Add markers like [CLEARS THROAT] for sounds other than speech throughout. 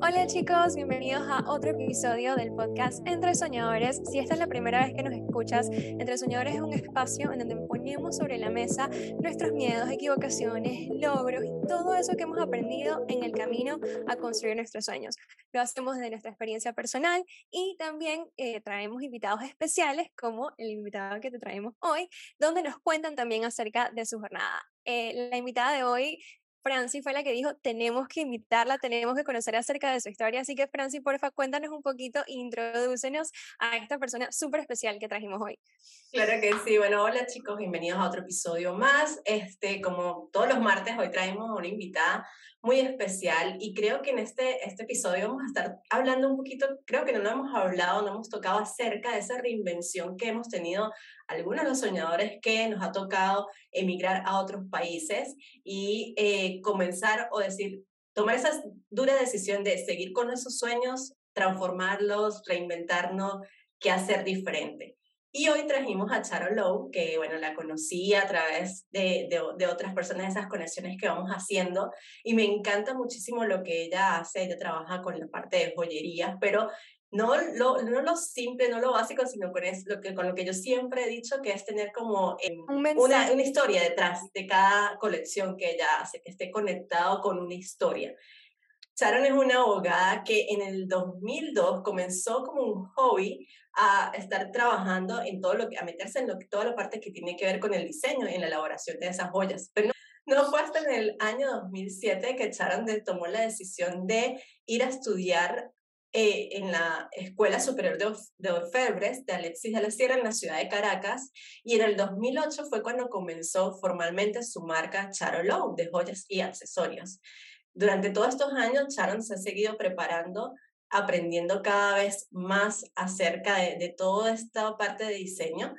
Hola chicos, bienvenidos a otro episodio del podcast Entre Soñadores. Si esta es la primera vez que nos escuchas, Entre Soñadores es un espacio en donde ponemos sobre la mesa nuestros miedos, equivocaciones, logros y todo eso que hemos aprendido en el camino a construir nuestros sueños. Lo hacemos desde nuestra experiencia personal y también eh, traemos invitados especiales como el invitado que te traemos hoy, donde nos cuentan también acerca de su jornada. Eh, la invitada de hoy Franci fue la que dijo, tenemos que invitarla, tenemos que conocer acerca de su historia. Así que, Franci, porfa, cuéntanos un poquito, introdúcenos a esta persona súper especial que trajimos hoy. Claro que sí. Bueno, hola chicos, bienvenidos a otro episodio más. Este, como todos los martes, hoy traemos una invitada muy especial y creo que en este, este episodio vamos a estar hablando un poquito, creo que no lo hemos hablado, no hemos tocado acerca de esa reinvención que hemos tenido algunos de los soñadores que nos ha tocado emigrar a otros países y eh, comenzar o decir, tomar esa dura decisión de seguir con esos sueños, transformarlos, reinventarnos, qué hacer diferente. Y hoy trajimos a Charo Lowe, que bueno, la conocí a través de, de, otras personas, esas conexiones que vamos haciendo, y me encanta muchísimo lo que ella hace, ella trabaja con la parte de joyerías, pero no lo, no lo simple, no lo básico, sino con, es, lo que, con lo que yo siempre he dicho, que es tener como em, una, una historia detrás de cada colección que ella hace, que esté conectado con una historia. Sharon es una abogada que en el 2002 comenzó como un hobby a estar trabajando en todo lo que, a meterse en lo, toda la parte que tiene que ver con el diseño, en la elaboración de esas joyas. Pero no, fue hasta en el año 2007 que Sharon tomó la decisión de ir a estudiar eh, en la Escuela Superior de, de Orfebres de Alexis de la Sierra en la ciudad de Caracas y en el 2008 fue cuando comenzó formalmente su marca Charo Low de joyas y accesorios. Durante todos estos años, Sharon se ha seguido preparando, aprendiendo cada vez más acerca de, toda esta parte de diseño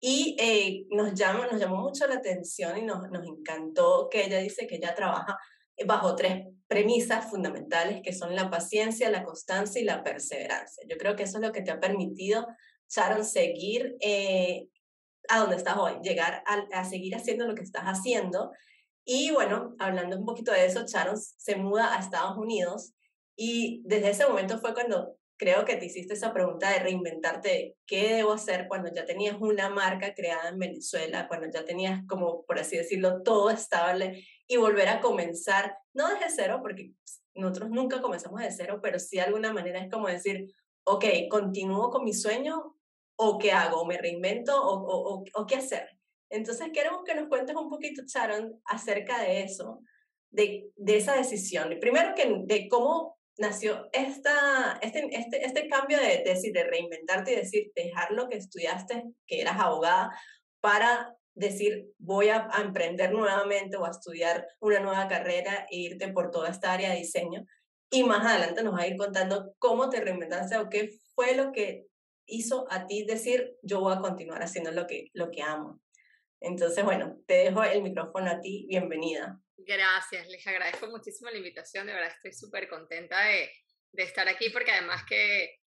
y eh, nos, llama, nos llamó mucho la atención y nos, nos encantó que ella dice que ella trabaja bajo tres premisas fundamentales que son la paciencia, la constancia y la perseverancia. Yo creo que eso es lo que te ha permitido, Sharon, seguir eh, a donde estás hoy, llegar a, a, seguir haciendo lo que estás haciendo y bueno, hablando un poquito de eso, Sharon se muda a Estados Unidos y desde ese momento fue cuando creo que te hiciste esa pregunta de reinventarte, ¿qué debo hacer cuando ya tenías una marca creada en Venezuela, cuando ya tenías como, por así decirlo, todo estable y volver a comenzar, no desde cero, porque nosotros nunca comenzamos de cero, pero sí de alguna manera es como decir, ok, continúo con mi sueño o qué hago, me reinvento o, o, o qué hacer. Entonces queremos que nos cuentes un poquito, Sharon, acerca de eso, de, de esa decisión. Primero que de cómo nació esta, este, este, este cambio de, decir, de reinventarte y decir, dejar lo que estudiaste, que eras abogada, para decir, voy a, a, emprender nuevamente o a estudiar una nueva carrera e irte por toda esta área de diseño. Y más adelante nos va a ir contando cómo te reinventaste o qué fue lo que hizo a ti decir, yo voy a continuar haciendo lo que, lo que amo. Entonces, bueno, te dejo el micrófono a ti. Bienvenida. Gracias, les agradezco muchísimo la invitación. De verdad estoy súper contenta de, estar aquí porque además que,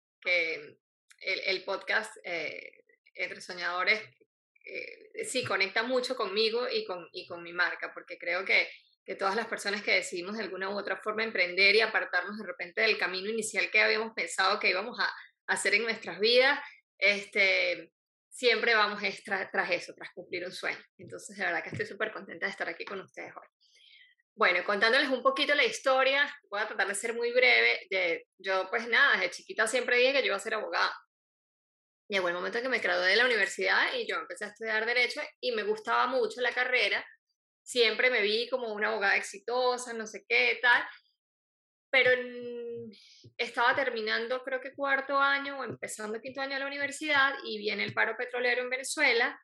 el, podcast eh, Entre Soñadores eh, sí conecta mucho conmigo y con, y con mi marca porque creo que, que todas las personas que decidimos de alguna u otra forma emprender y apartarnos de repente del camino inicial que habíamos pensado que íbamos a, hacer en nuestras vidas, este, siempre vamos tras eso, tras cumplir un sueño. Entonces, de verdad que estoy súper contenta de estar aquí con ustedes hoy. Bueno, contándoles un poquito la historia, voy a tratar de ser muy breve. Yo, pues nada, desde chiquita siempre dije que yo iba a ser abogada. Llegó el momento en que me gradué de la universidad y yo empecé a estudiar Derecho y me gustaba mucho la carrera. Siempre me vi como una abogada exitosa, no sé qué, tal. Pero estaba terminando creo que cuarto año o empezando quinto año de la universidad y viene el paro petrolero en Venezuela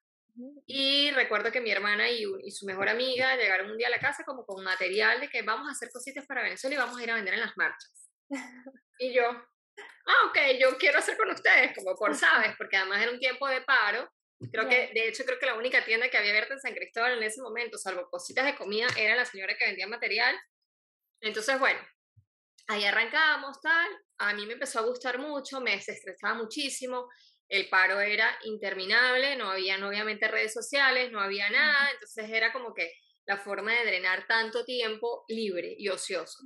y recuerdo que mi hermana y, y, su mejor amiga llegaron un día a la casa como con material de que vamos a hacer cositas para Venezuela y vamos a ir a vender en las marchas. [LAUGHS] y yo, ah, ok, yo quiero hacer con ustedes, como por sabes, porque además era un tiempo de paro. Creo que, de hecho, creo que la única tienda que había abierta en San Cristóbal en ese momento, salvo cositas de comida, era la señora que vendía material. Entonces, bueno, ahí arrancábamos, tal, a mí me empezó a gustar mucho, me estresaba muchísimo, el paro era interminable, no había obviamente redes sociales, no había nada, entonces era como que la forma de drenar tanto tiempo libre y ocioso.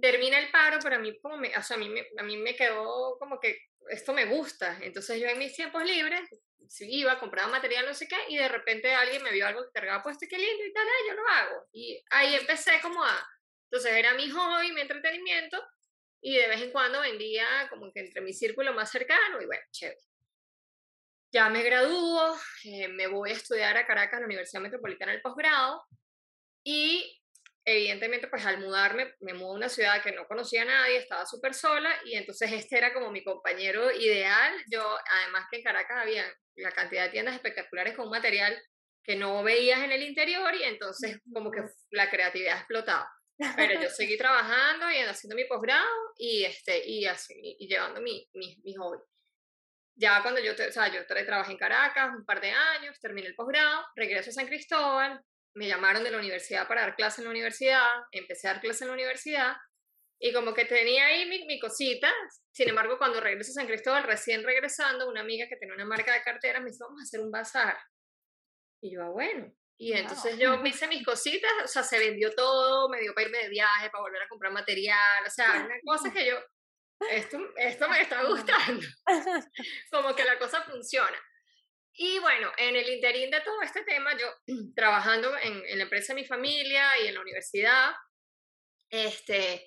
Termina el paro, pero a mí, como me, o sea, a, mí me, a mí me quedó como que esto me gusta. Entonces yo en mis tiempos libres iba, compraba material, no sé qué, y de repente alguien me vio algo que cargaba puesto, qué lindo y tal, yo lo hago. Y ahí empecé como a... Entonces era mi hobby, mi entretenimiento, y de vez en cuando vendía como que entre mi círculo más cercano, y bueno, chévere. Ya me gradúo, eh, me voy a estudiar a Caracas, la Universidad Metropolitana del posgrado, y evidentemente, pues al mudarme, me mudo a una ciudad que no conocía a nadie, estaba súper sola y entonces este era como mi compañero ideal. Yo, además que en Caracas había la cantidad de tiendas espectaculares con un material que no veías en el interior y entonces como que la creatividad explotaba. Pero yo seguí [LAUGHS] trabajando y haciendo mi posgrado y, este, y, así, y llevando mi, mi, mi hobby. Ya cuando yo, o sea, yo trabajé en Caracas un par de años, terminé el posgrado, regreso a San Cristóbal, me llamaron de la universidad para dar clase en la universidad, empecé a dar clase en la universidad y como que tenía ahí mi, mi cosita. Sin embargo, cuando regreso a San Cristóbal, recién regresando, una amiga que tenía una marca de carteras me dijo, vamos a hacer un bazar. Y yo, ah, bueno. Y entonces yo me hice mis cositas, o sea, se vendió todo, me dio para irme de viaje, para volver a comprar material, o sea, una cosa [LAUGHS] que yo, esto, esto me está gustando. [LAUGHS] como que la cosa funciona. Y bueno, en el interín de todo este tema, yo [CLEARS THROAT] trabajando en, en, la empresa de mi familia y en la universidad, este,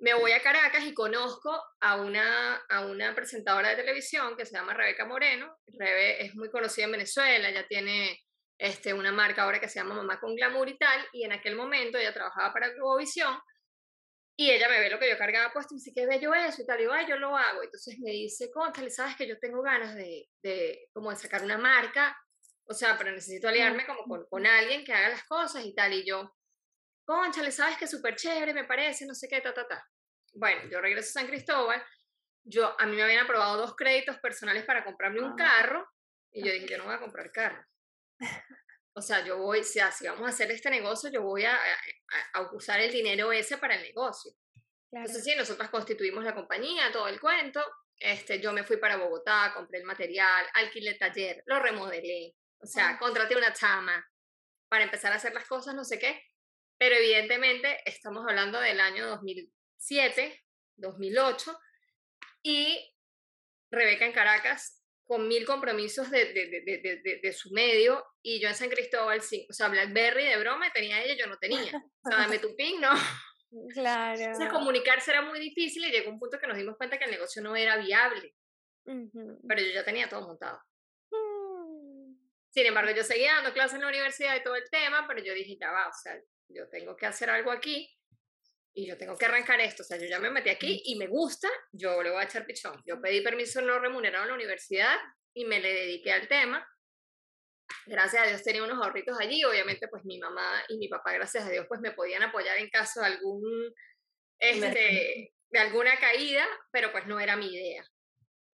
me voy a Caracas y conozco a una, a una presentadora de televisión que se llama Rebeca Moreno. Rebe es muy conocida en Venezuela, ella tiene este, una marca ahora que se llama Mamá con Glamour y tal, y en aquel momento ella trabajaba para Globovisión y ella me ve lo que yo cargaba puesto y me dice, qué bello eso y tal. Y digo, ay, yo lo hago. Entonces me dice, le sabes que yo tengo ganas de, de, como de sacar una marca. O sea, pero necesito aliarme como con, con alguien que haga las cosas y tal. Y yo, le sabes que súper chévere, me parece, no sé qué, ta, ta, ta. Bueno, yo regreso a San Cristóbal. Yo, a mí me habían aprobado dos créditos personales para comprarme un carro. Y yo dije, yo no voy a comprar carro. O sea, yo voy, si, si vamos a hacer este negocio, yo voy a, a, usar el dinero ese para el negocio. Entonces, sí, nosotros constituimos la compañía, todo el cuento. Este, yo me fui para Bogotá, compré el material, alquilé el taller, lo remodelé. O sea, contraté una chama para empezar a hacer las cosas, no sé qué. Pero evidentemente estamos hablando del año 2007, 2008. Y Rebeca en Caracas con mil compromisos de, de, de, de, su medio y yo en San Cristóbal sí, o sea, BlackBerry de broma tenía ella, yo no tenía. O sea, dame tu [LAUGHS] ping, ¿no? Claro. Entonces comunicarse era muy difícil y llegó un punto que nos dimos cuenta que el negocio no era viable. Pero yo ya tenía todo montado. Mm. Sin embargo, yo seguía dando clases en la universidad y todo el tema, pero yo dije, ya va, o sea, yo tengo que hacer algo aquí y yo tengo que arrancar esto, o sea, yo ya me metí aquí y me gusta, yo le voy a echar pichón. Yo pedí permiso no remunerado en la universidad y me le dediqué al tema. Gracias a Dios tenía unos ahorritos allí, obviamente pues mi mamá y mi papá, gracias a Dios, pues me podían apoyar en caso de algún, este, de alguna caída, pero pues no era mi idea.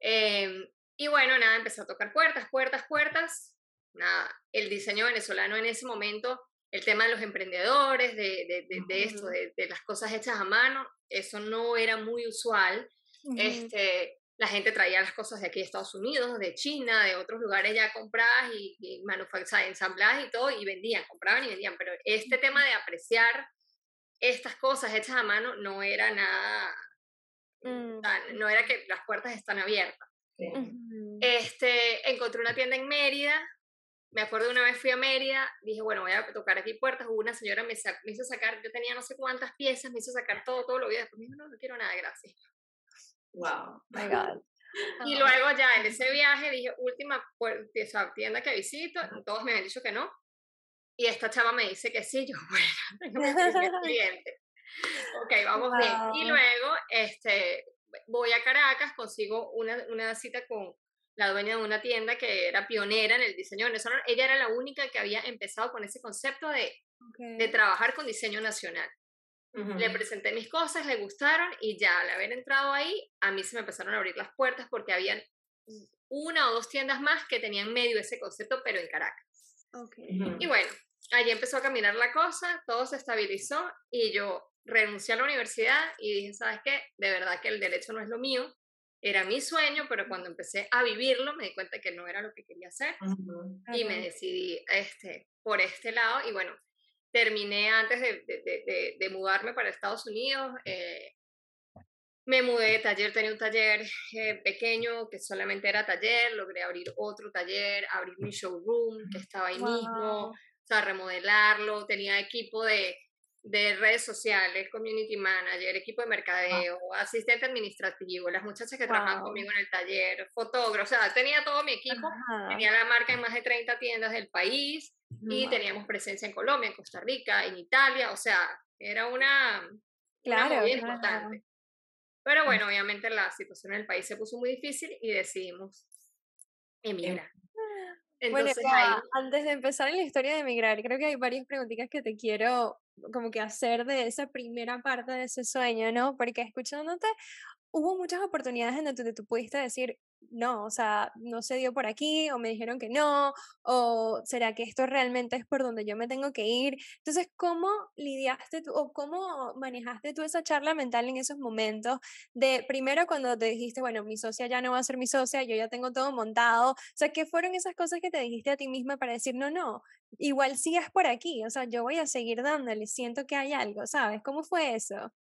Em, y bueno, nada, empecé a tocar puertas, puertas, puertas. Nada, el diseño venezolano en ese momento el tema de los emprendedores, de, de, de, esto, de, las cosas hechas a mano, eso no era muy usual. este, la gente traía las cosas de aquí de Estados Unidos, de China, de otros lugares ya compradas y, y ensambladas y todo, y vendían, compraban y vendían. Pero este tema de apreciar estas cosas hechas a mano no era nada, mm. no era que las puertas están abiertas. Este, encontré una tienda en Mérida me acuerdo una vez fui a Mérida, dije, bueno, voy a tocar aquí puertas, hubo una señora me, me hizo sacar, yo tenía no sé cuántas piezas, me hizo sacar todo, todo lo vi, después me dijo, no, no quiero nada, gracias. Wow. My [LAUGHS] God. Y luego ya en ese viaje dije, última tienda que visito, todos me han dicho que no. Y esta chava me dice que sí, yo, [LAUGHS] bueno, tengo cliente. [LAUGHS] Ok, vamos bien. Y luego, este, voy a Caracas, consigo una, una cita con la dueña de una tienda que era pionera en el diseño venezolano. Ella era la única que había empezado con ese concepto de, de trabajar con diseño nacional. Le presenté mis cosas, le gustaron y ya al haber entrado ahí, a mí se me empezaron a abrir las puertas porque habían una o dos tiendas más que tenían medio ese concepto, pero en Caracas. Y bueno, allí empezó a caminar la cosa, todo se estabilizó y yo renuncié a la universidad y dije, ¿sabes qué? De verdad que el derecho no es lo mío, era mi sueño, pero cuando empecé a vivirlo me di cuenta que no era lo que quería hacer y me decidí este, por este lado y bueno, terminé antes de, de, de, mudarme para Estados Unidos. Eh, me mudé de taller, tenía un taller eh, pequeño que solamente era taller, logré abrir otro taller, abrir mi showroom que estaba ahí mismo, o sea, remodelarlo, tenía equipo de, de redes sociales, community manager, equipo de mercadeo, asistente administrativo, las muchachas que trabajaban conmigo en el taller, fotógrafo, o sea, tenía todo mi equipo, tenía la marca en más de 30 tiendas del país y teníamos presencia en Colombia, en Costa Rica, en Italia, o sea, era una, claro, muy importante. Pero bueno, obviamente la situación en el país se puso muy difícil y decidimos em emigrar. Entonces, bueno, antes de empezar en la historia de emigrar, creo que hay varias preguntitas que te quiero como que hacer de esa primera parte de ese sueño, ¿no? Porque escuchándote, hubo muchas oportunidades en donde tú pudiste decir, no, o sea, no se dio por aquí, o me dijeron que no, o será que esto realmente es por donde yo me tengo que ir. Entonces, ¿cómo lidiaste tú o cómo manejaste tú esa charla mental en esos momentos de primero cuando te dijiste, bueno, mi socia ya no va a ser mi socia, yo ya tengo todo montado? O sea, ¿qué fueron esas cosas que te dijiste a ti misma para decir, no, no, igual es por aquí, o sea, yo voy a seguir dándole, siento que hay algo, ¿sabes? ¿Cómo fue eso?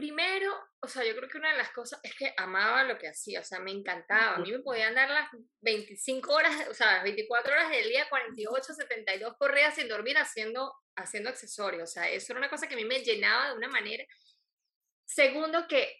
Primero, o sea, yo creo que una de las cosas es que amaba lo que hacía, o sea, me encantaba. A mí me podían dar las 25 horas, o sea, las 24 horas del día, 48, 72 corridas sin dormir haciendo, haciendo accesorios. O sea, eso era una cosa que a mí me llenaba de una manera. Segundo, que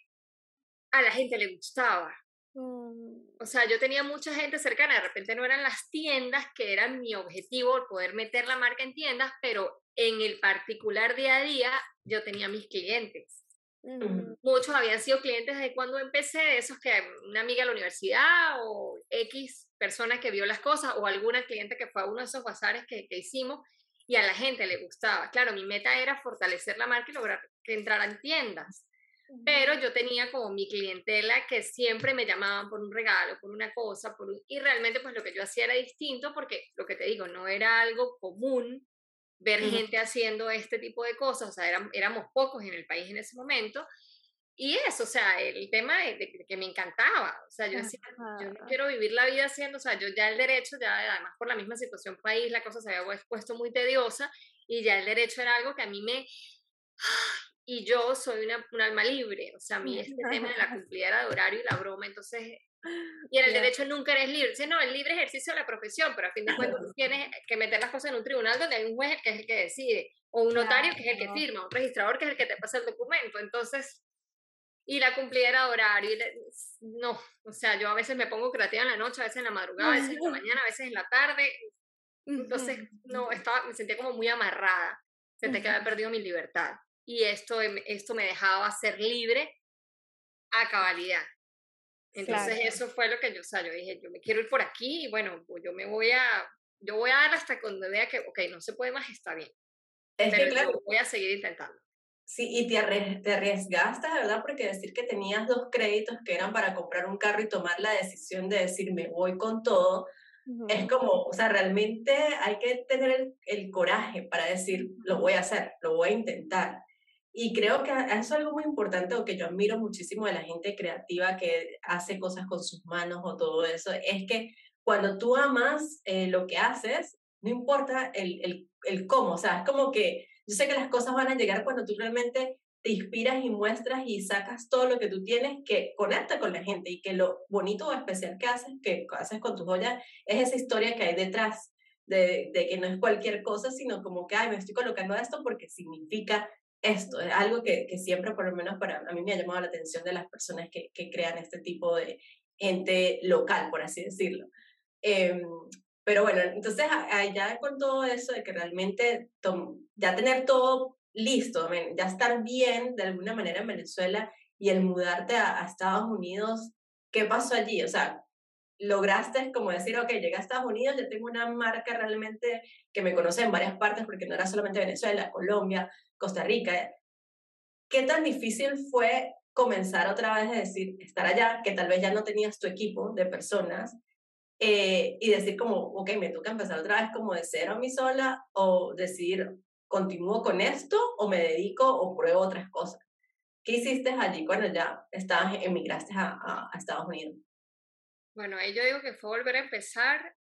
a la gente le gustaba. Mm. O sea, yo tenía mucha gente cercana, de repente no eran las tiendas que eran mi objetivo, poder meter la marca en tiendas, pero en el particular día a día yo tenía mis clientes. Muchos habían sido clientes desde cuando empecé, de esos que una amiga de la universidad o X persona que vio las cosas o alguna cliente que fue a uno de esos bazares que, que hicimos y a la gente le gustaba. Claro, mi meta era fortalecer la marca y lograr que entraran tiendas. Pero yo tenía como mi clientela que siempre me llamaban por un regalo, por una cosa, por y realmente pues lo que yo hacía era distinto porque lo que te digo, no era algo común ver gente haciendo este tipo de cosas, o sea, éramos, pocos en el país en ese momento, y eso, o sea, el tema de, que me encantaba, o sea, yo decía, yo no quiero vivir la vida haciendo, o sea, yo ya el derecho, ya además por la misma situación país, la cosa se había puesto muy tediosa, y ya el derecho era algo que a mí me... Y yo soy una, un alma libre, o sea, a mí este tema de la [LAUGHS] cumplida de horario y la broma, entonces y en el derecho nunca eres libre. Dice, no, el libre ejercicio de la profesión, pero a fin de cuentas [LAUGHS] tienes que meter las cosas en un tribunal donde hay un juez que es el que decide, o un notario que es el que firma, un registrador que es el que te pasa el documento. Entonces, y la cumplida de horario, no, o sea, yo a veces me pongo creativa en la noche, a veces en la madrugada, a veces en la [LAUGHS] mañana, a veces en la tarde. Entonces, no, estaba, me sentía como muy amarrada, sentía que había perdido mi libertad. Y esto, esto me dejaba ser libre a cabalidad. Entonces eso fue lo que yo, o sea, yo dije, yo me quiero ir por aquí y bueno, pues yo me voy a, yo voy a dar hasta cuando vea que, ok, no se puede más, está bien. Es Pero que claro, voy a seguir intentando. Sí, y te, te arriesgaste, ¿verdad? Porque decir que tenías dos créditos que eran para comprar un carro y tomar la decisión de decir, me voy con todo, es como, o sea, realmente hay que tener el, el, coraje para decir, lo voy a hacer, lo voy a intentar. Y creo que eso es algo muy importante o que yo admiro muchísimo de la gente creativa que hace cosas con sus manos o todo eso, es que cuando tú amas eh, lo que haces, no importa el, el, el cómo, o sea, es como que yo sé que las cosas van a llegar cuando tú realmente te inspiras y muestras y sacas todo lo que tú tienes que conecta con la gente y que lo bonito o especial que haces, que haces con tus joyas, es esa historia que hay detrás. De, de, que no es cualquier cosa, sino como que, ay, me estoy colocando esto porque significa esto, es algo que, que, siempre, por lo menos para a mí me ha llamado la atención de las personas que, que crean este tipo de ente local, por así decirlo. Eh, pero bueno, entonces ya con todo eso de que realmente ya tener todo listo, ya estar bien de alguna manera en Venezuela y el mudarte a, a Estados Unidos, ¿qué pasó allí? O sea, lograste como decir, ok, llegué a Estados Unidos, ya tengo una marca realmente que me conoce en varias partes, porque no era solamente Venezuela, Colombia, Costa Rica. ¿Qué tan difícil fue comenzar otra vez a decir, estar allá, que tal vez ya no tenías tu equipo de personas, eh, y decir como, ok, me toca empezar otra vez como de cero a mí sola, o decir, continúo con esto, o me dedico, o pruebo otras cosas? ¿Qué hiciste allí cuando ya estabas, emigraste a, a Estados Unidos? Bueno, ahí yo digo que fue volver a empezar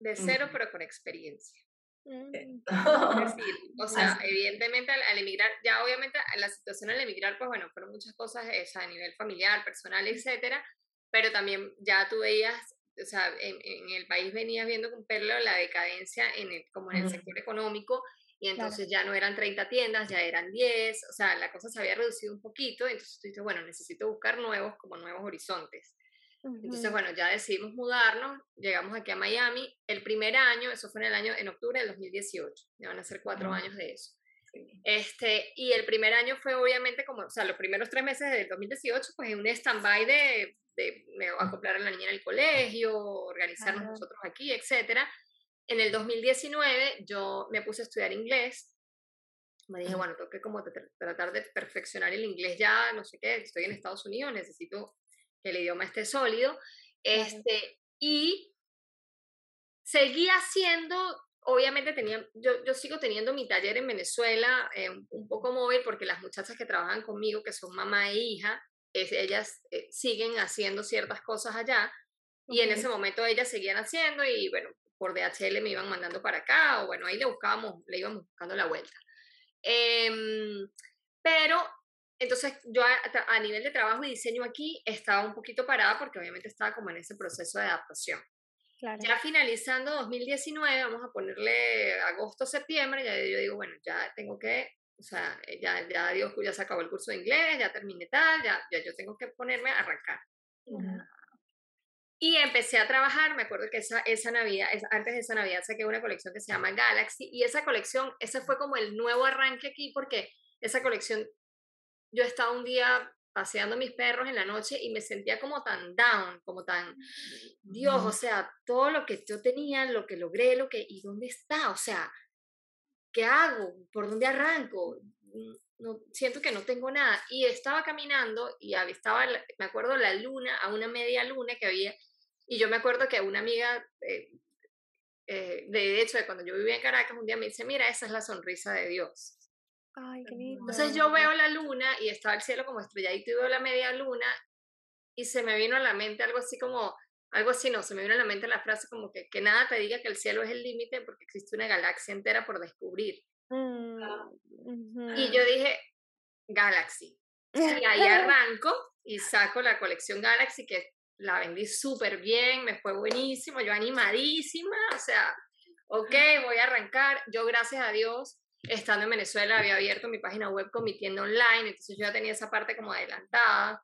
de cero, pero con experiencia. Mm. [LAUGHS] [LAUGHS] o sea, evidentemente al, emigrar, ya obviamente la situación al emigrar, pues bueno, fueron muchas cosas esa, a nivel familiar, personal, etcétera, pero también ya tú veías, o sea, en, el país venías viendo con perlo la decadencia en el, como en el sector económico, y entonces ya no eran 30 tiendas, ya eran 10, o sea, la cosa se había reducido un poquito, entonces tú dices, bueno, necesito buscar nuevos, como nuevos horizontes. Entonces, bueno, ya decidimos mudarnos, llegamos aquí a Miami. El primer año, eso fue en el año, en octubre del 2018, ya van a ser cuatro años de eso. Este, y el primer año fue obviamente como, o sea, los primeros tres meses del 2018, pues un stand-by de, de me acoplar a la niña en el colegio, organizarnos nosotros aquí, etcétera. En el 2019 yo me puse a estudiar inglés. Me dije, bueno, tengo que como tratar de perfeccionar el inglés ya, no sé qué, estoy en Estados Unidos, necesito que el idioma esté sólido. Este, y seguía siendo, obviamente tenía, yo, yo sigo teniendo mi taller en Venezuela, eh, un, poco móvil, porque las muchachas que trabajan conmigo, que son mamá e hija, ellas eh, siguen haciendo ciertas cosas allá. Y en ese momento ellas seguían haciendo y bueno, por DHL me iban mandando para acá o bueno, ahí le buscábamos, le íbamos buscando la vuelta. Em, pero entonces yo a, nivel de trabajo y diseño aquí estaba un poquito parada porque obviamente estaba como en ese proceso de adaptación. Ya finalizando 2019, vamos a ponerle agosto, septiembre, ya yo digo, bueno, ya tengo que, o sea, ya, ya Dios, ya se acabó el curso de inglés, ya terminé tal, ya, ya yo tengo que ponerme a arrancar. Y empecé a trabajar, me acuerdo que esa, esa Navidad, antes de esa Navidad saqué una colección que se llama Galaxy y esa colección, ese fue como el nuevo arranque aquí porque esa colección yo estaba un día paseando mis perros en la noche y me sentía como tan down, como tan, Dios, o sea, todo lo que yo tenía, lo que logré, lo que, ¿y dónde está? O sea, ¿qué hago? ¿Por dónde arranco? No, siento que no tengo nada. Y estaba caminando y estaba, me acuerdo, la luna, a una media luna que había, y yo me acuerdo que una amiga, eh, eh, de hecho, de cuando yo vivía en Caracas, un día me dice, mira, esa es la sonrisa de Dios. Ay, qué lindo. Entonces yo veo la luna y estaba el cielo como estrelladito y veo la media luna y se me vino a la mente algo así como, algo así, no, se me vino a la mente la frase como que, que nada te diga que el cielo es el límite porque existe una galaxia entera por descubrir. Mm, y yo dije, Galaxy. Y ahí [LAUGHS] arranco y saco la colección Galaxy que la vendí súper bien, me fue buenísimo, yo animadísima, o sea, ok, voy a arrancar. Yo, gracias a Dios, estando en Venezuela había abierto mi página web con mi tienda online, entonces yo ya tenía esa parte como adelantada.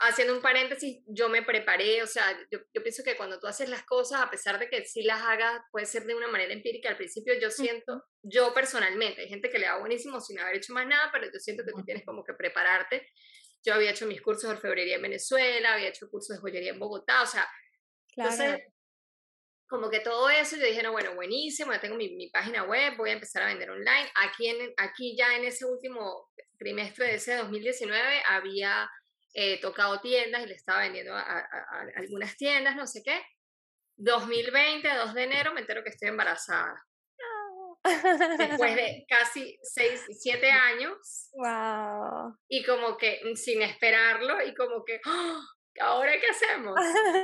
Haciendo un paréntesis, yo me preparé, o sea, yo, yo, pienso que cuando tú haces las cosas, a pesar de que sí las hagas, puede ser de una manera empírica, al principio yo siento, yo personalmente, hay gente que le da buenísimo sin haber hecho más nada, pero yo siento que tú tienes como que prepararte. Yo había hecho mis cursos de orfebrería en Venezuela, había hecho cursos de joyería en Bogotá, o sea, claro. entonces como que todo eso, yo dije, no, bueno, buenísimo, ya tengo mi, mi, página web, voy a empezar a vender online. Aquí, en, aquí ya en ese último trimestre de ese 2019 había eh, tocado tiendas y le estaba vendiendo a, algunas tiendas, no sé qué. 2020, 2 de enero, me entero que estoy embarazada. Después de [LAUGHS] casi 6, 7 años. Wow. Y como que mm, sin esperarlo y como que, ¡oh! ¿Ahora qué hacemos?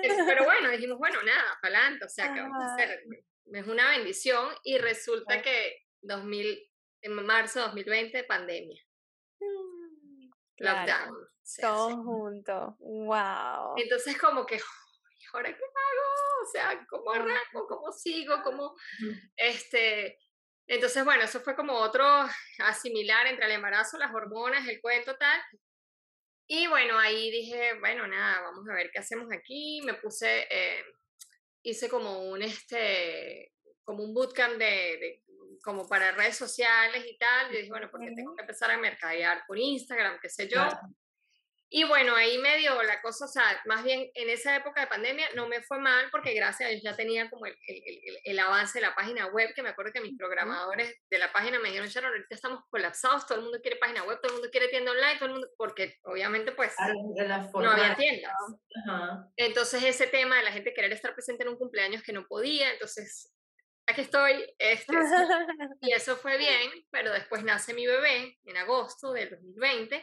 Pero [LAUGHS] bueno, dijimos, bueno, nada, para adelante, o sea, ¿qué vamos a hacer? Es una bendición y resulta que 2000, en marzo de 2020, pandemia. Mm, Lockdown. Todo junto, wow. Entonces como que, ¿ahora qué hago? O sea, ¿cómo arranco? ¿Cómo sigo? ¿Cómo, este... Entonces, bueno, eso fue como otro asimilar entre el embarazo, las hormonas, el cuento tal, y bueno, ahí dije, bueno, nada, vamos a ver qué hacemos aquí. Me puse, eh, hice como un, este, como un bootcamp de, como para redes sociales y tal. Yo dije, bueno, porque tengo que empezar a mercadear por Instagram, qué sé yo. Y bueno, ahí me dio la cosa, o sea, más bien en esa época de pandemia no me fue mal porque gracias a Dios ya tenía como el, el, el, avance de la página web, que me acuerdo que mis programadores de la página me dijeron, Sharon, ahorita estamos colapsados, todo el mundo quiere página web, todo el mundo quiere tienda online, todo el mundo, porque obviamente pues no había tiendas. Entonces ese tema de la gente querer estar presente en un cumpleaños que no podía, entonces aquí estoy, este, [LAUGHS] y eso fue bien, pero después nace mi bebé en agosto del 2020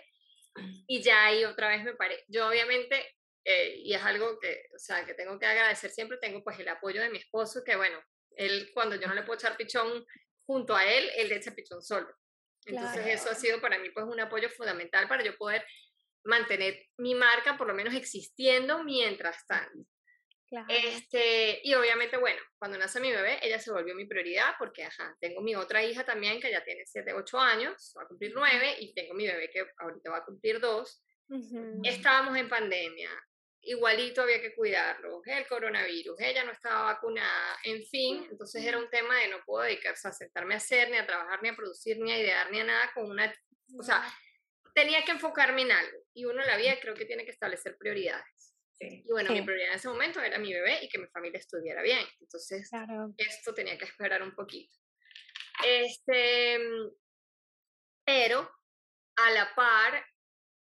y ya ahí otra vez me paré. Yo obviamente, eh, y es algo que, o sea, que tengo que agradecer siempre, tengo pues el apoyo de mi esposo, que bueno, Él, cuando yo no le puedo echar pichón junto a él, él le echa pichón solo. Entonces eso ha sido para mí pues un apoyo fundamental para yo poder mantener mi marca por lo menos existiendo mientras tanto. Este, y obviamente, bueno, cuando nace mi bebé, ella se volvió mi prioridad porque, ajá, tengo mi otra hija también que ya tiene 7, 8 años, va a cumplir 9, y tengo mi bebé que ahorita va a cumplir 2. Estábamos en pandemia, igualito había que cuidarlo, el coronavirus, ella no estaba vacunada, en fin, entonces era un tema de no puedo dedicarse a sentarme a hacer, ni a trabajar, ni a producir, ni a idear, ni a nada con una, o sea, tenía que enfocarme en algo, y uno en la vida creo que tiene que establecer prioridades. Y bueno, mi prioridad en ese momento era mi bebé y que mi familia estuviera bien. Entonces, esto tenía que esperar un poquito. Este, pero a la par,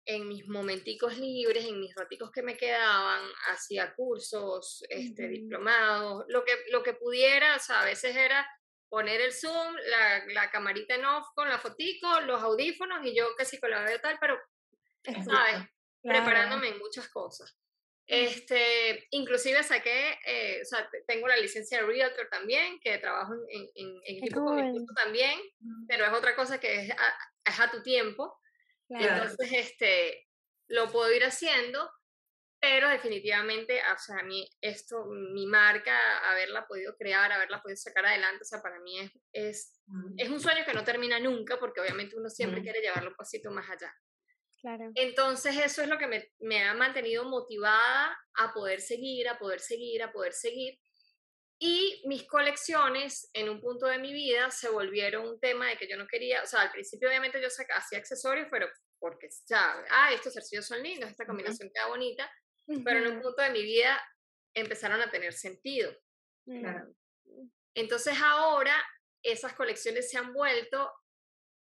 en mis momenticos libres, en mis raticos que me quedaban, hacía cursos, este, diplomados, lo que, lo que pudiera, o sea, a veces era poner el Zoom, la, la camarita en off con la fotico, los audífonos y yo casi con la tal, pero, ¿sabes? Preparándome en muchas cosas. Este, inclusive saqué, eh, o sea, tengo la licencia de Realtor también, que trabajo en, en, equipo con mi también, pero es otra cosa que es a, es a tu tiempo. Entonces, este, lo puedo ir haciendo, pero definitivamente, o sea, a mí esto, mi marca, haberla podido crear, haberla podido sacar adelante, o sea, para mí es, es, es un sueño que no termina nunca, porque obviamente uno siempre quiere llevarlo un pasito más allá. Entonces eso es lo que me, me, ha mantenido motivada a poder seguir, a poder seguir, a poder seguir. Y mis colecciones en un punto de mi vida se volvieron un tema de que yo no quería, o sea, al principio obviamente yo hacía accesorios, pero porque ya, ah, estos cercillos son lindos, esta combinación queda bonita, pero en un punto de mi vida empezaron a tener sentido. Mm. Entonces ahora esas colecciones se han vuelto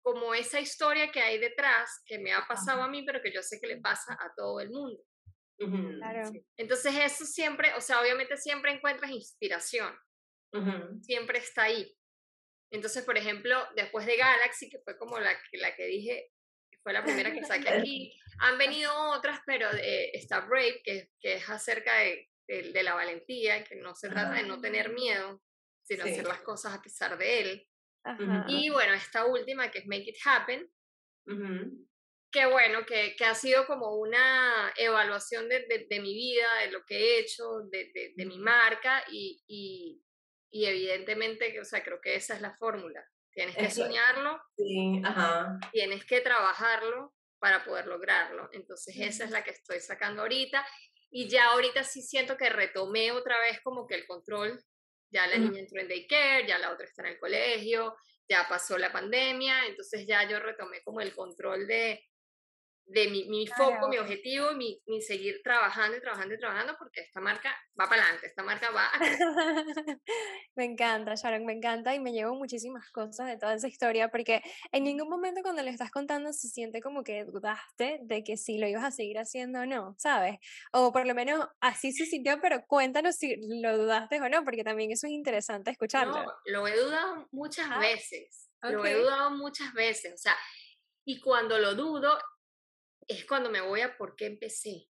como esa historia que hay detrás, que me ha pasado a mí, pero que yo sé que le pasa a todo el mundo. claro. Entonces eso siempre, o sea, obviamente siempre encuentras inspiración, siempre está ahí. Entonces, por ejemplo, después de Galaxy, que fue como la, la que dije, fue la primera que saqué [LAUGHS] aquí, han venido otras, pero está Brave, que, que es acerca de, de, la valentía, que no se trata de no tener miedo, sino hacer las cosas a pesar de él. Y bueno, esta última que es Make It Happen, que bueno, que, que, ha sido como una evaluación de, de, mi vida, de lo que he hecho, de, de mi marca y, y, y, evidentemente, o sea, creo que esa es la fórmula. Tienes que soñarlo, sí, ajá. tienes que trabajarlo para poder lograrlo. Entonces esa es la que estoy sacando ahorita. Y ya ahorita sí siento que retomé otra vez como que el control ya la niña entró en daycare, ya la otra está en el colegio, ya pasó la pandemia, entonces ya yo retomé como el control de, de mi, mi foco, mi objetivo, mi, mi, seguir trabajando y trabajando y trabajando, porque esta marca va para adelante, esta marca va. [LAUGHS] me encanta, Sharon, me encanta y me llevo muchísimas cosas de toda esa historia, porque en ningún momento cuando le estás contando se siente como que dudaste de que si lo ibas a seguir haciendo o no, ¿sabes? O por lo menos así se sintió, pero cuéntanos si lo dudaste o no, porque también eso es interesante escucharlo. No, lo he dudado muchas ah, veces, lo he dudado muchas veces, o sea, y cuando lo dudo es cuando me voy a por qué empecé.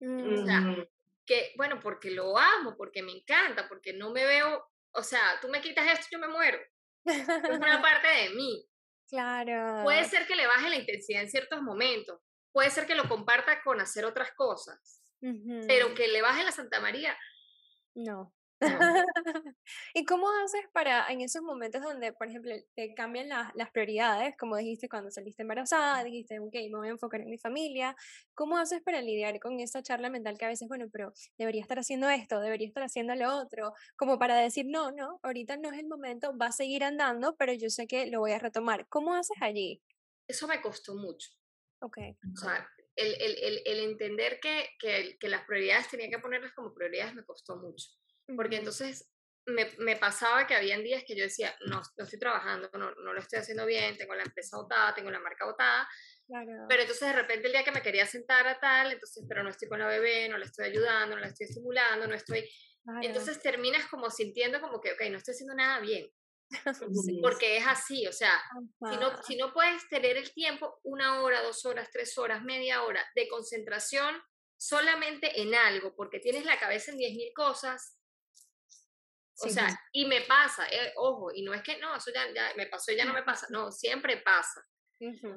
O sea, que, bueno, porque lo amo, porque me encanta, porque no me veo, o sea, tú me quitas esto yo me muero. Es una [LAUGHS] parte de mí. Claro. Puede ser que le baje la intensidad en ciertos momentos, puede ser que lo comparta con hacer otras cosas, pero que le baje la Santa María. No. [LAUGHS] ¿Y cómo haces para en esos momentos donde, por ejemplo, te cambian las prioridades, como dijiste cuando saliste embarazada, dijiste, ok, me voy a enfocar en mi familia, ¿cómo haces para lidiar con esa charla mental que a veces, bueno, pero debería estar haciendo esto, debería estar haciendo lo otro, como para decir, no, no, ahorita no es el momento, va a seguir andando, pero yo sé que lo voy a retomar. ¿Cómo haces allí? Eso me costó mucho. Ok. O sea, el, el, el, el entender que, que, que las prioridades tenía que ponerlas como prioridades me costó mucho porque entonces me, me, pasaba que habían días que yo decía, no, no estoy trabajando, no, no, lo estoy haciendo bien, tengo la empresa botada, tengo la marca botada, pero entonces de repente el día que me quería sentar a tal, entonces, pero no estoy con la bebé, no le estoy ayudando, no la estoy estimulando, no estoy... Entonces terminas como sintiendo como que, ok, no estoy haciendo nada bien. [LAUGHS] Porque es así, o sea, si no, si no puedes tener el tiempo, una hora, dos horas, tres horas, media hora de concentración solamente en algo, porque tienes la cabeza en 10.000 cosas, o sea, y me pasa, eh, ojo, y no es que no, eso ya, ya me pasó y ya no me pasa, no, siempre pasa.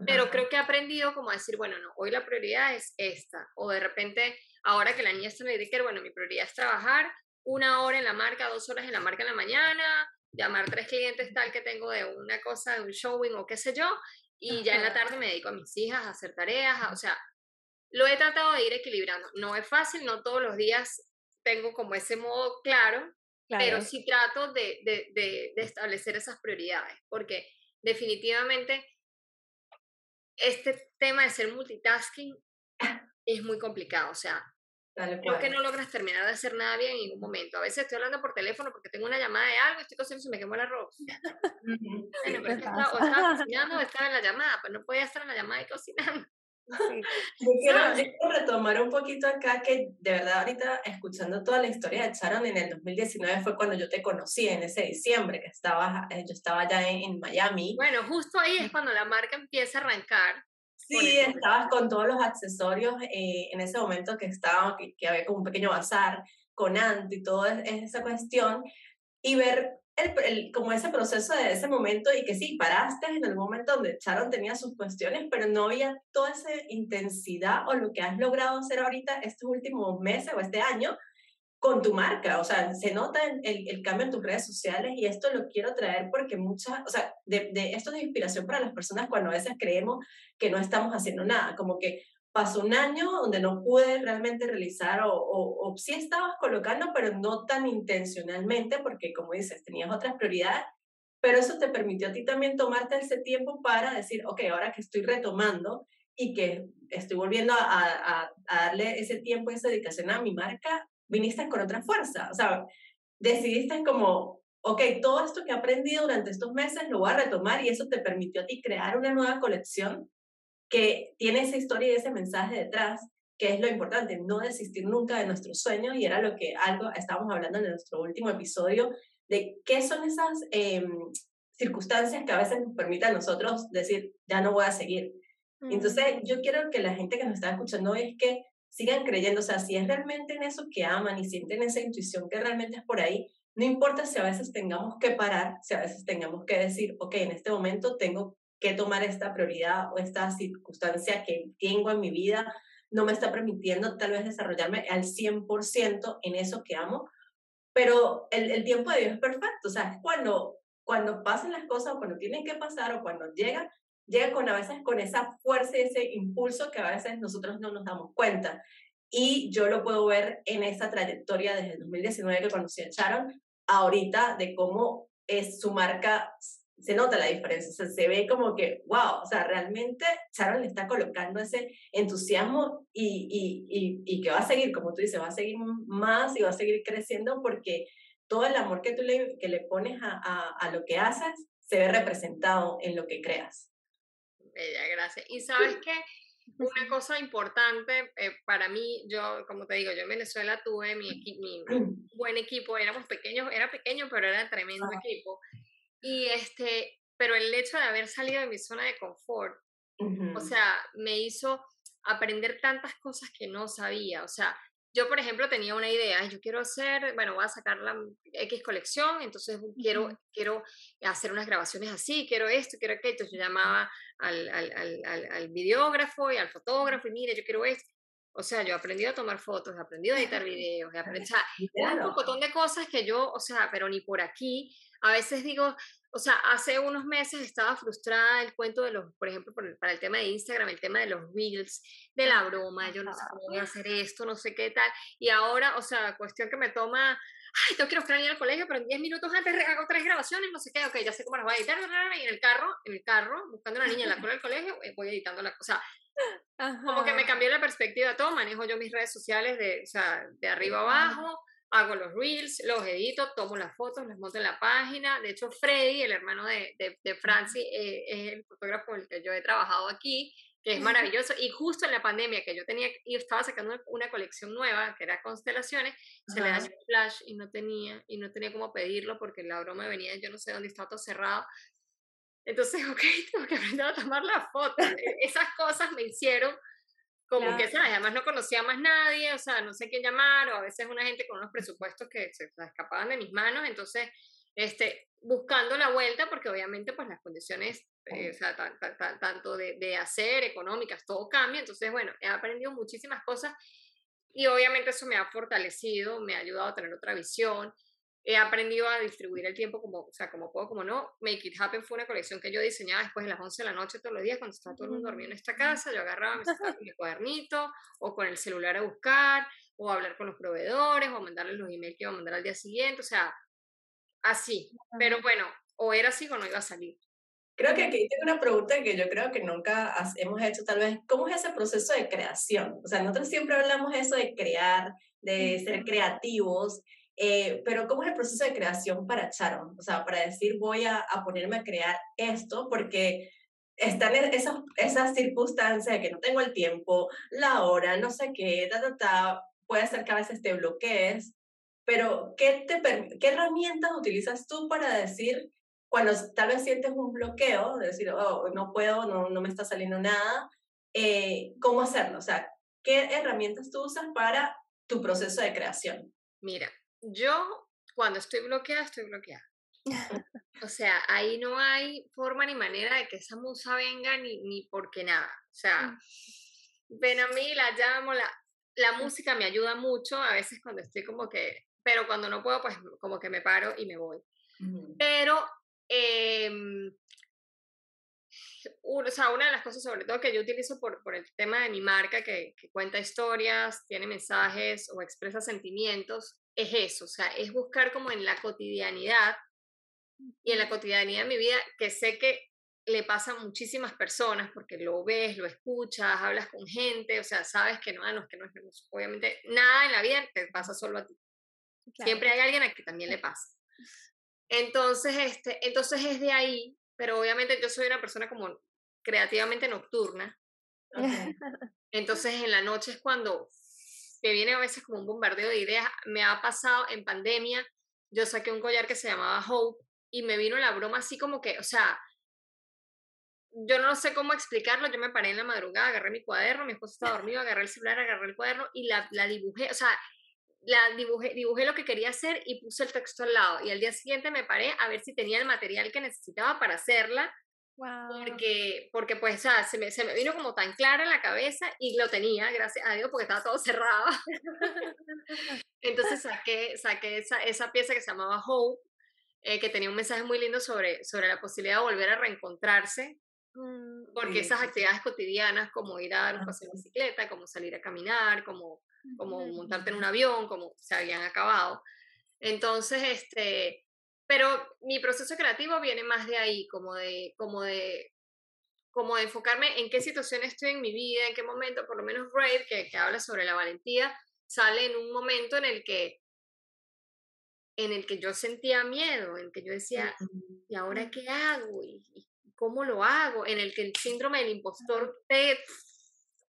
Pero creo que he aprendido como a decir, bueno, no, hoy la prioridad es esta. O de repente, ahora que la niña está en el bueno, mi prioridad es trabajar una hora en la marca, dos horas en la marca en la mañana, llamar tres clientes tal que tengo de una cosa, de un showing o qué sé yo, y ya en la tarde me dedico a mis hijas, a hacer tareas, o sea, lo he tratado de ir equilibrando. No es fácil, no todos los días tengo como ese modo claro, pero sí trato de, de, de, establecer esas prioridades, porque definitivamente este tema de ser multitasking es muy complicado, o sea, creo que no logras terminar de hacer nada bien en ningún momento. A veces estoy hablando por teléfono porque tengo una llamada de algo, estoy cocinando y me quemó el arroz. bueno, pero es que estaba, o estaba cocinando o estaba en la llamada, pues no podía estar en la llamada y cocinando. Yo, [LAUGHS] quiero, retomar un poquito acá que de verdad ahorita escuchando toda la historia de Sharon en el 2019 fue cuando yo te conocí en ese diciembre que estaba, eh, yo estaba ya en, Miami. Bueno, justo ahí es cuando la marca empieza a arrancar. Sí, estabas con todos los accesorios eh, en ese momento que estaba, que, que, había como un pequeño bazar con Ant y toda esa cuestión y ver el, como ese proceso de ese momento y que sí, paraste en el momento donde Sharon tenía sus cuestiones, pero no había toda esa intensidad o lo que has logrado hacer ahorita estos últimos meses o este año con tu marca. O sea, se nota el, el cambio en tus redes sociales y esto lo quiero traer porque muchas, o sea, de, de esto es de inspiración para las personas cuando a veces creemos que no estamos haciendo nada, como que pasó un año donde no pude realmente realizar o, o, o, sí estabas colocando, pero no tan intencionalmente, porque como dices, tenías otras prioridades, pero eso te permitió a ti también tomarte ese tiempo para decir, ok, ahora que estoy retomando y que estoy volviendo a, a, a darle ese tiempo y esa dedicación a mi marca, viniste con otra fuerza, o sea, decidiste como, ok, todo esto que he aprendido durante estos meses lo voy a retomar y eso te permitió a ti crear una nueva colección que tiene esa historia y ese mensaje detrás, que es lo importante, no desistir nunca de nuestros sueños, y era lo que algo estábamos hablando en nuestro último episodio, de qué son esas em, circunstancias que a veces nos permiten a nosotros decir, ya no voy a seguir. Entonces, yo quiero que la gente que nos está escuchando hoy es que sigan creyendo, o sea, si es realmente en eso que aman y sienten esa intuición que realmente es por ahí, no importa si a veces tengamos que parar, si a veces tengamos que decir, ok, en este momento tengo que tomar esta prioridad o esta circunstancia que tengo en mi vida no me está permitiendo tal vez desarrollarme al 100% en eso que amo, pero el, el, tiempo de Dios es perfecto, o sea, cuando, cuando pasan las cosas o cuando tienen que pasar o cuando llegan, llega con a veces con esa fuerza y ese impulso que a veces nosotros no nos damos cuenta. Y yo lo puedo ver en esa trayectoria desde el 2019 que conocí a Sharon, ahorita de cómo es su marca se nota la diferencia, o sea, se ve como que, wow, o sea, realmente Sharon le está colocando ese entusiasmo y, y, y, y, que va a seguir, como tú dices, va a seguir más y va a seguir creciendo porque todo el amor que tú le, que le pones a, a, a lo que haces se ve representado en lo que creas. Bella, gracias. Y sabes que una cosa importante eh, para mí, yo, como te digo, yo en Venezuela tuve mi, mi buen equipo, éramos pequeños, era pequeño, pero era tremendo equipo. Y este, pero el hecho de haber salido de mi zona de confort, o sea, me hizo aprender tantas cosas que no sabía. O sea, yo, por ejemplo, tenía una idea, yo quiero hacer, bueno, voy a sacar la X colección, entonces quiero, quiero hacer unas grabaciones así, quiero esto, quiero aquello. Entonces yo llamaba al, al, al, al, videógrafo y al fotógrafo y mire, yo quiero esto. O sea, yo he aprendido a tomar fotos, he aprendido a editar videos, he aprendido, o sea, un montón de cosas que yo, o sea, pero ni por aquí, a veces digo, o sea, hace unos meses estaba frustrada el cuento de los, por ejemplo, para el tema de Instagram, el tema de los reels, de la broma, yo no sé cómo voy a hacer esto, no sé qué tal, y ahora, o sea, cuestión que me toma, ay, tengo que ir a niña al colegio, pero en 10 minutos antes hago tres grabaciones, no sé qué, ok, ya sé cómo las voy a editar, y en el carro, en el carro, buscando a una niña en la cola del colegio, eh, voy editando la cosa. Como que me cambió la perspectiva todo, manejo yo mis redes sociales de, o sea, de arriba abajo, hago los reels, los edito, tomo las fotos, las monto en la página. De hecho, Freddy, el hermano de, de, de Franci, eh, es el fotógrafo con el que yo he trabajado aquí, que es maravilloso. Y justo en la pandemia que yo tenía, y estaba sacando una colección nueva, que era Constelaciones, se le da el flash y no tenía, y no tenía cómo pedirlo porque la broma venía, yo no sé dónde estaba todo cerrado. Entonces, [LAUGHS] ok, tengo que aprender a tomar la foto. E, esas cosas me hicieron como que, ¿sabes? Además no conocía más nadie, o sea, no sé quién llamar, o a veces una gente con unos presupuestos que se escapaban de mis manos, entonces, este, buscando la vuelta, porque obviamente, pues las condiciones, eh, o sea, tanto de, de hacer, económicas, todo cambia, entonces, bueno, he aprendido muchísimas cosas y obviamente eso me ha fortalecido, me ha ayudado a tener otra visión, he aprendido a distribuir el tiempo como, o sea, como puedo, como no. Make It Happen fue una colección que yo diseñaba después de las 11 de la noche todos los días, cuando estaba todo el mundo dormido en esta casa, yo agarraba, [LAUGHS] mi cuadernito, o con el celular a buscar, o a hablar con los proveedores, o a mandarles los emails que iba a mandar al día siguiente, o sea, así. Pero bueno, o era así o no iba a salir. Creo que aquí tengo una pregunta que yo creo que nunca hemos hecho, tal vez, ¿cómo es ese proceso de creación? O sea, nosotros siempre hablamos eso de crear, de ser creativos, eh, pero ¿cómo es el proceso de creación para Sharon? O sea, para decir voy a, a ponerme a crear esto porque están esas, esas circunstancias de que no tengo el tiempo, la hora, no sé qué, ta, ta, ta, puede ser que a veces te bloquees, pero ¿qué, te, ¿qué herramientas utilizas tú para decir cuando tal vez sientes un bloqueo, de decir, oh, no puedo, no, no me está saliendo nada, eh, ¿cómo hacerlo? O sea, ¿qué herramientas tú usas para tu proceso de creación? Mira, yo cuando estoy bloqueada, estoy bloqueada. [LAUGHS] O sea, ahí no hay forma ni manera de que esa musa venga ni, ni porque nada. O sea, mm. ven a mí, la llamo, la, la mm. música me ayuda mucho, a veces cuando estoy como que, pero cuando no puedo, pues como que me paro y me voy. Pero, eh, o sea, una de las cosas sobre todo que yo utilizo por, por el tema de mi marca, que, que cuenta historias, tiene mensajes o expresa sentimientos, es eso, o sea, es buscar como en la cotidianidad y en la cotidianidad de mi vida, que sé que le pasa a muchísimas personas porque lo ves, lo escuchas, hablas con gente, o sea, sabes que no, ah, no, que no, obviamente nada en la vida te pasa solo a ti. Siempre hay alguien a que también le pasa. Entonces, este, entonces es de ahí, pero obviamente yo soy una persona como creativamente nocturna. [LAUGHS] Entonces en la noche es cuando que viene a veces como un bombardeo de ideas. Me ha pasado en pandemia, yo saqué un collar que se llamaba Hope y me vino la broma así como que, o sea, yo no sé cómo explicarlo, yo me paré en la madrugada, agarré mi cuaderno, mi esposo estaba dormido, agarré el celular, agarré el cuaderno y la, la dibujé, o sea, la dibujé, dibujé lo que quería hacer y puse el texto al lado. Y al día siguiente me paré a ver si tenía el material que necesitaba para hacerla porque, porque pues, o sea, se me, se me vino como tan clara en la cabeza y lo tenía, gracias a Dios, porque estaba todo cerrado. [LAUGHS] Entonces saqué, saqué esa, esa pieza que se llamaba Hope, eh, que tenía un mensaje muy lindo sobre, sobre la posibilidad de volver a reencontrarse, mm, porque esas actividades cotidianas como ir a dar un paseo en bicicleta, como salir a caminar, como, como montarte en un avión, como se habían acabado. Entonces, este, pero mi proceso creativo viene más de ahí, como de, como de, como de enfocarme en qué situación estoy en mi vida, en qué momento, por lo menos Raid, que, que habla sobre la valentía, sale en un momento en el que en el que yo sentía miedo, en el que yo decía, ¿y ahora qué hago? ¿Y, cómo lo hago? En el que el síndrome del impostor te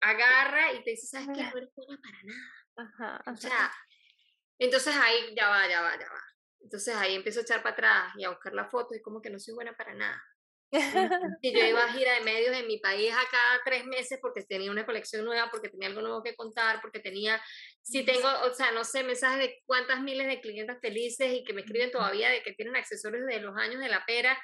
agarra y te dice, ¿sabes qué? No eres buena para nada. O sea, entonces ahí ya va, ya va, ya va. Entonces ahí empiezo a echar para atrás y a buscar la foto y como que no soy buena para nada. y [LAUGHS] yo iba a gira de medios en mi país a cada tres meses porque tenía una colección nueva, porque tenía algo nuevo que contar, porque tenía, si tengo, o sea, no sé, mensajes de cuántas miles de clientes felices y que me escriben todavía de que tienen accesorios de los años de la pera,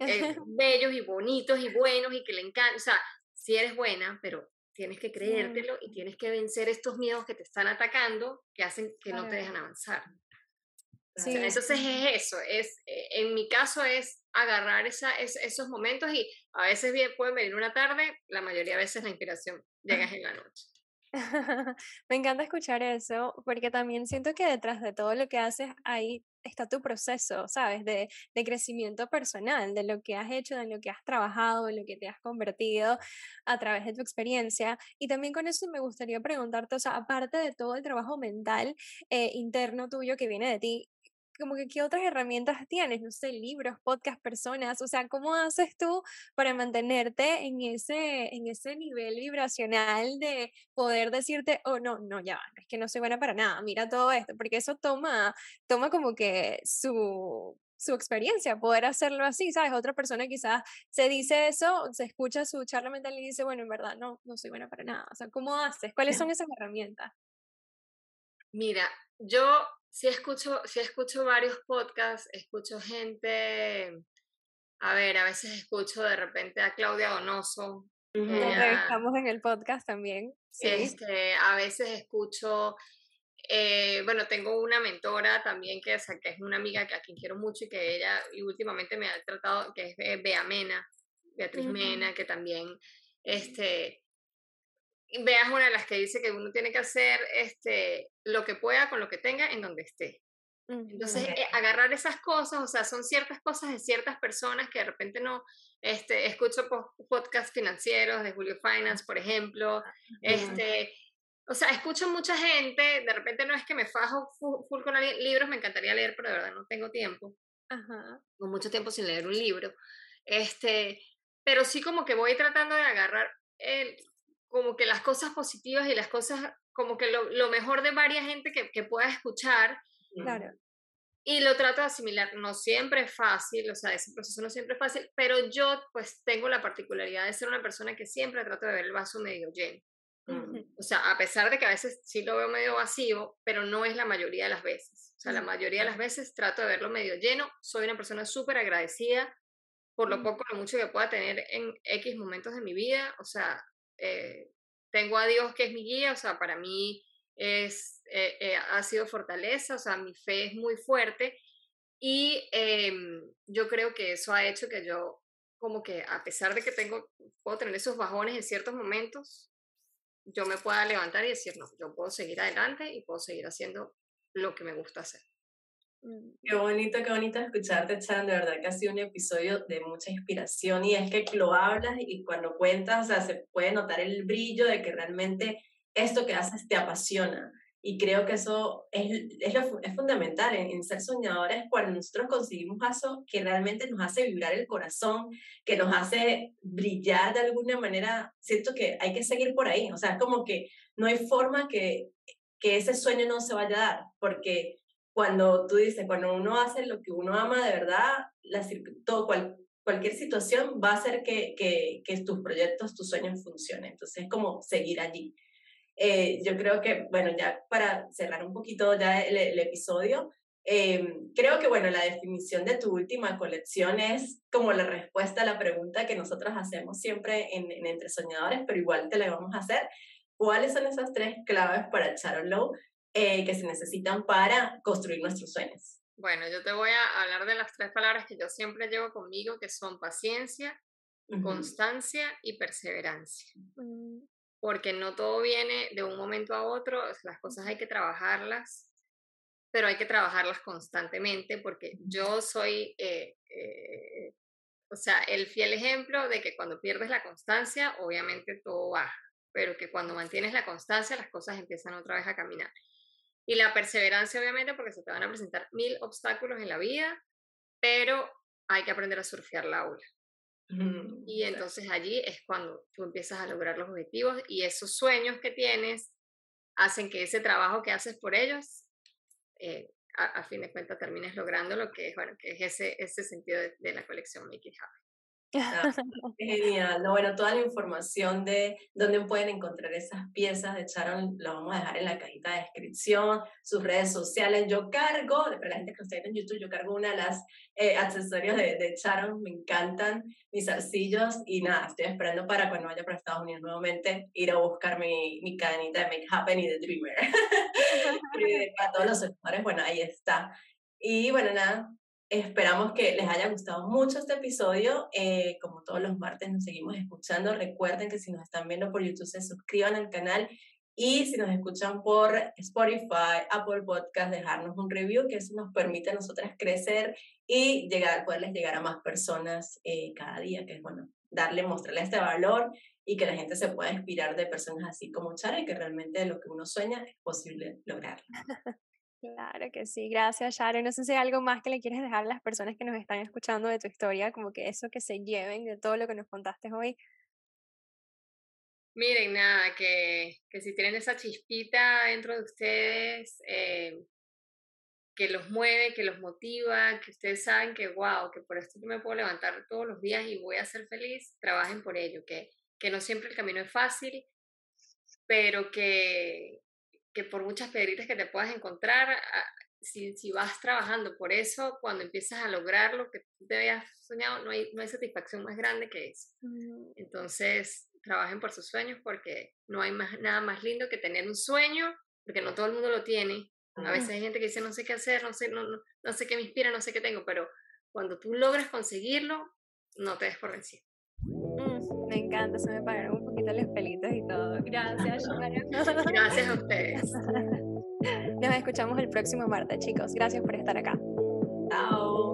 eh, [LAUGHS] bellos y bonitos y buenos y que le encantan, o sea, si eres buena, pero tienes que creértelo y tienes que vencer estos miedos que te están atacando, que hacen que no te dejan avanzar. Sí. Entonces es eso, es, eh, en mi caso es agarrar esa, esos momentos y a veces bien pueden venir una tarde, la mayoría de veces la inspiración llega en la noche. [LAUGHS] Me encanta escuchar eso porque también siento que detrás de todo lo que haces ahí está tu proceso, ¿sabes? De, de, crecimiento personal, de lo que has hecho, de lo que has trabajado, de lo que te has convertido a través de tu experiencia. Y también con eso me gustaría preguntarte, o sea, aparte de todo el trabajo mental eh, interno tuyo que viene de ti, como que qué otras herramientas tienes, no sé, libros, podcast, personas, o sea, ¿cómo haces tú para mantenerte en ese, en ese nivel vibracional de poder decirte, oh, no, no, ya, es que no soy buena para nada, mira todo esto, porque eso toma, toma como que su, su experiencia, poder hacerlo así, ¿sabes? Otra persona quizás se dice eso, se escucha su charla mental y dice, bueno, en verdad no, no soy buena para nada. O sea, ¿cómo haces? ¿Cuáles son esas herramientas? Mira, yo sí escucho, sí escucho varios podcasts, escucho gente, a ver, a veces escucho de repente a Claudia Donoso. Estamos en el podcast también. Sí. Este, a veces escucho eh, bueno, tengo una mentora también que, que es una amiga que, a quien quiero mucho y que ella y últimamente me ha tratado, que es Bea Mena, Beatriz Mena, que también, este, Bea es una de las que dice que uno tiene que hacer este, lo que pueda con lo que tenga en donde esté. Entonces, eh, agarrar esas cosas, o sea, son ciertas cosas de ciertas personas que de repente no, este, escucho podcasts financieros de Julio Finance, por ejemplo, este, o sea, escucho mucha gente, de repente no es que me fajo full, con libros, me encantaría leer, pero de verdad no tengo tiempo. Ajá. Con mucho tiempo sin leer un libro. Este, pero sí como que voy tratando de agarrar el, como que las cosas positivas y las cosas, como que lo, lo mejor de varias gente que, que pueda escuchar. Claro. Y lo trato de asimilar. No siempre es fácil, o sea, ese proceso no siempre es fácil, pero yo pues tengo la particularidad de ser una persona que siempre trato de ver el vaso medio lleno. O sea, a pesar de que a veces sí lo veo medio vacío, pero no es la mayoría de las veces. O sea, la mayoría de las veces trato de verlo medio lleno. Soy una persona súper agradecida por lo poco o lo mucho que pueda tener en X momentos de mi vida. O sea, eh, tengo a Dios que es mi guía. O sea, para mí es, eh, eh, ha sido fortaleza. O sea, mi fe es muy fuerte. Y em, yo creo que eso ha hecho que yo, como que a pesar de que tengo, puedo tener esos bajones en ciertos momentos, yo me pueda levantar y decir, no, yo puedo seguir adelante y puedo seguir haciendo lo que me gusta hacer. Mm. Qué bonito, qué bonito escucharte, Chan. De verdad que ha sido un episodio de mucha inspiración y es que lo hablas y cuando cuentas, o sea, se puede notar el brillo de que realmente esto que haces te apasiona. Y creo que eso es, es, lo, es fundamental en, ser soñadores cuando nosotros conseguimos eso que realmente nos hace vibrar el corazón, que nos hace brillar de alguna manera. Siento que hay que seguir por ahí. O sea, como que no hay forma que, que ese sueño no se vaya a dar, porque cuando tú dices, cuando uno hace lo que uno ama de verdad, la, todo, cual, cualquier situación va a hacer que, que, que tus proyectos, tus sueños funcionen. Entonces es como seguir allí. Eh, yo creo que, bueno, ya para cerrar un poquito ya el, episodio, eh, creo que, bueno, la definición de tu última colección es como la respuesta a la pregunta que nosotros hacemos siempre en, Entre Soñadores, pero igual te la vamos a hacer. ¿Cuáles son esas tres claves para Sharon Low eh, que se necesitan para construir nuestros sueños? Bueno, yo te voy a hablar de las tres palabras que yo siempre llevo conmigo, que son paciencia, constancia y perseverancia. Mm porque no todo viene de un momento a otro, las cosas hay que trabajarlas, pero hay que trabajarlas constantemente, porque yo soy, eh, eh, o sea, el fiel ejemplo de que cuando pierdes la constancia, obviamente todo va, pero que cuando mantienes la constancia, las cosas empiezan otra vez a caminar. Y la perseverancia, obviamente, porque se te van a presentar mil obstáculos en la vida, pero hay que aprender a surfear la ola. Y entonces allí es cuando tú empiezas a lograr los objetivos y esos sueños que tienes hacen que ese trabajo que haces por ellos, eh, a, fin de cuentas, termines logrando lo que es, bueno, que es ese, ese sentido de, la colección Make It Happen. [LAUGHS] Genial. No, bueno, toda la información de dónde pueden encontrar esas piezas de Sharon la vamos a dejar en la cajita de descripción, sus redes sociales. Yo cargo, para la gente que está en YouTube, yo cargo una de las eh, accesorios de, de Sharon, me encantan mis arcillos y nada, estoy esperando para cuando vaya para Estados Unidos nuevamente ir a buscar mi, mi cadenita de Make Happen y de Dreamer. [LAUGHS] [LAUGHS] para todos los sectores, bueno, ahí está. Y bueno, nada, Esperamos que les haya gustado mucho este episodio. Eh, como todos los martes nos seguimos escuchando. Recuerden que si nos están viendo por YouTube se suscriban al canal y si nos escuchan por Spotify, Apple Podcast, dejarnos un review, que eso nos permite a nosotras crecer y llegar, poderles llegar a más personas eh, cada día, que es bueno, darle, mostrarle este valor y que la gente se pueda inspirar de personas así como Chara y que realmente lo que uno sueña es posible lograrlo. [LAUGHS] Claro que sí, gracias Sharon. No sé si hay algo más que le quieres dejar a las personas que nos están escuchando de tu historia, como que eso que se lleven de todo lo que nos contaste hoy. Miren, nada, que, que si tienen esa chispita dentro de ustedes, eh, que los mueve, que los motiva, que ustedes saben que, wow, que por esto yo me puedo levantar todos los días y voy a ser feliz, trabajen por ello, que, que no siempre el camino es fácil, pero que, que por muchas piedritas que te puedas encontrar, si, si, vas trabajando por eso, cuando empiezas a lograr lo que tú te habías soñado, no hay, no hay satisfacción más grande que eso. Mm. Entonces, trabajen por sus sueños porque no hay más, nada más lindo que tener un sueño, porque no todo el mundo lo tiene, a veces hay gente que dice, no sé qué hacer, no sé, no, no, sé qué me inspira, no sé qué tengo, pero cuando tú logras conseguirlo, no te des por vencido. Mm, me encanta, se me pagaron los pelitos y todo. Gracias, [LAUGHS] Gracias a ustedes. Nos escuchamos el próximo martes, chicos. Gracias por estar acá. Chao.